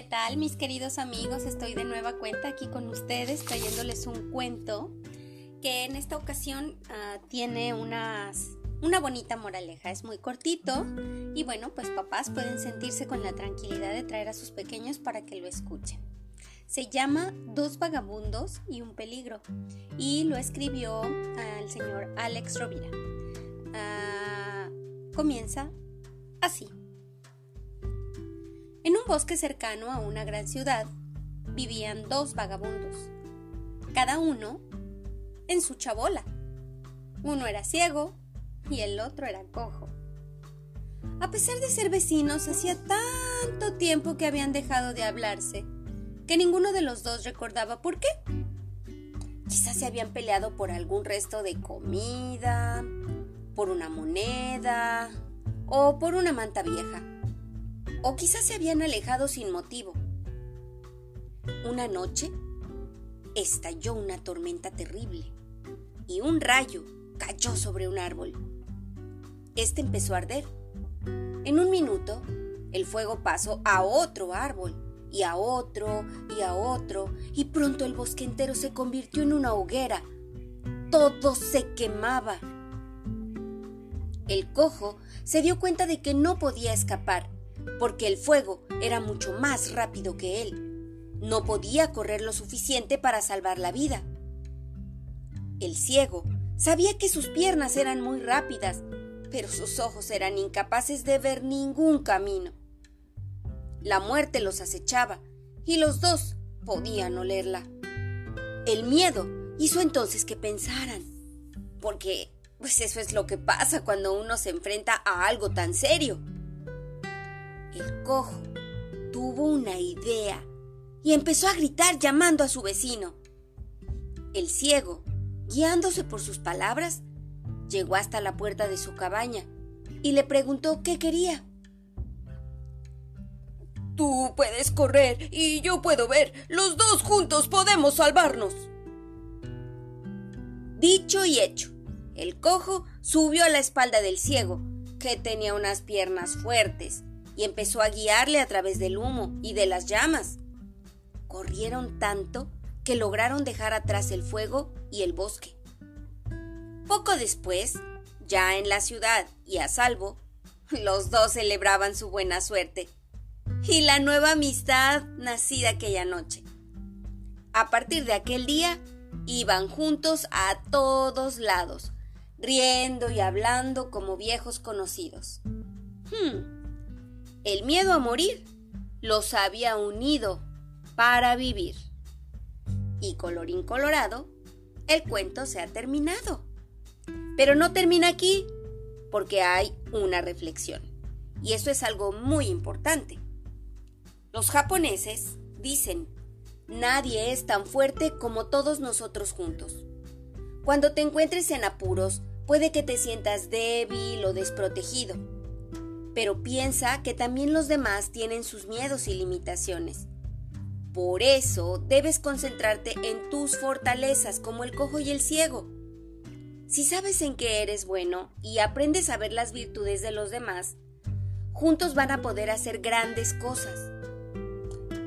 tal mis queridos amigos? Estoy de nueva cuenta aquí con ustedes trayéndoles un cuento que en esta ocasión ah, tiene unas, una bonita moraleja. Es muy cortito y bueno, pues papás pueden sentirse con la tranquilidad de traer a sus pequeños para que lo escuchen. Se llama Dos vagabundos y un peligro y lo escribió el señor Alex Rovira. Ah, comienza así. Un bosque cercano a una gran ciudad vivían dos vagabundos, cada uno en su chabola. Uno era ciego y el otro era cojo. A pesar de ser vecinos, hacía tanto tiempo que habían dejado de hablarse que ninguno de los dos recordaba por qué. Quizás se habían peleado por algún resto de comida, por una moneda o por una manta vieja o quizás se habían alejado sin motivo. Una noche estalló una tormenta terrible y un rayo cayó sobre un árbol. Este empezó a arder. En un minuto, el fuego pasó a otro árbol y a otro y a otro y pronto el bosque entero se convirtió en una hoguera. Todo se quemaba. El cojo se dio cuenta de que no podía escapar porque el fuego era mucho más rápido que él. No podía correr lo suficiente para salvar la vida. El ciego sabía que sus piernas eran muy rápidas, pero sus ojos eran incapaces de ver ningún camino. La muerte los acechaba y los dos podían olerla. El miedo hizo entonces que pensaran, porque pues eso es lo que pasa cuando uno se enfrenta a algo tan serio. El cojo tuvo una idea y empezó a gritar llamando a su vecino. El ciego, guiándose por sus palabras, llegó hasta la puerta de su cabaña y le preguntó qué quería. Tú puedes correr y yo puedo ver. Los dos juntos podemos salvarnos. Dicho y hecho, el cojo subió a la espalda del ciego, que tenía unas piernas fuertes y empezó a guiarle a través del humo y de las llamas. Corrieron tanto que lograron dejar atrás el fuego y el bosque. Poco después, ya en la ciudad y a salvo, los dos celebraban su buena suerte y la nueva amistad nacida aquella noche. A partir de aquel día, iban juntos a todos lados, riendo y hablando como viejos conocidos. Hmm, el miedo a morir los había unido para vivir. Y colorín colorado, el cuento se ha terminado. Pero no termina aquí, porque hay una reflexión. Y eso es algo muy importante. Los japoneses dicen, nadie es tan fuerte como todos nosotros juntos. Cuando te encuentres en apuros, puede que te sientas débil o desprotegido pero piensa que también los demás tienen sus miedos y limitaciones. Por eso debes concentrarte en tus fortalezas como el cojo y el ciego. Si sabes en qué eres bueno y aprendes a ver las virtudes de los demás, juntos van a poder hacer grandes cosas.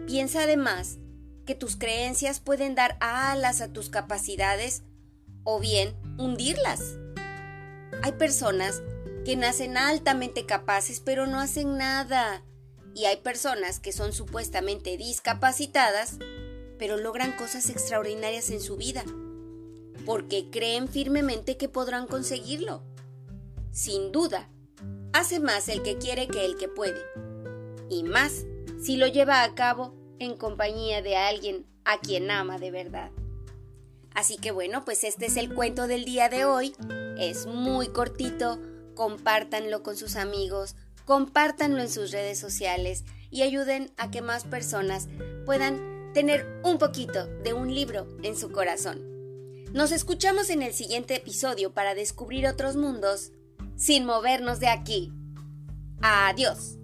Piensa además que tus creencias pueden dar alas a tus capacidades o bien hundirlas. Hay personas que nacen altamente capaces pero no hacen nada. Y hay personas que son supuestamente discapacitadas, pero logran cosas extraordinarias en su vida, porque creen firmemente que podrán conseguirlo. Sin duda, hace más el que quiere que el que puede, y más si lo lleva a cabo en compañía de alguien a quien ama de verdad. Así que bueno, pues este es el cuento del día de hoy. Es muy cortito, compártanlo con sus amigos, compártanlo en sus redes sociales y ayuden a que más personas puedan tener un poquito de un libro en su corazón. Nos escuchamos en el siguiente episodio para descubrir otros mundos sin movernos de aquí. Adiós.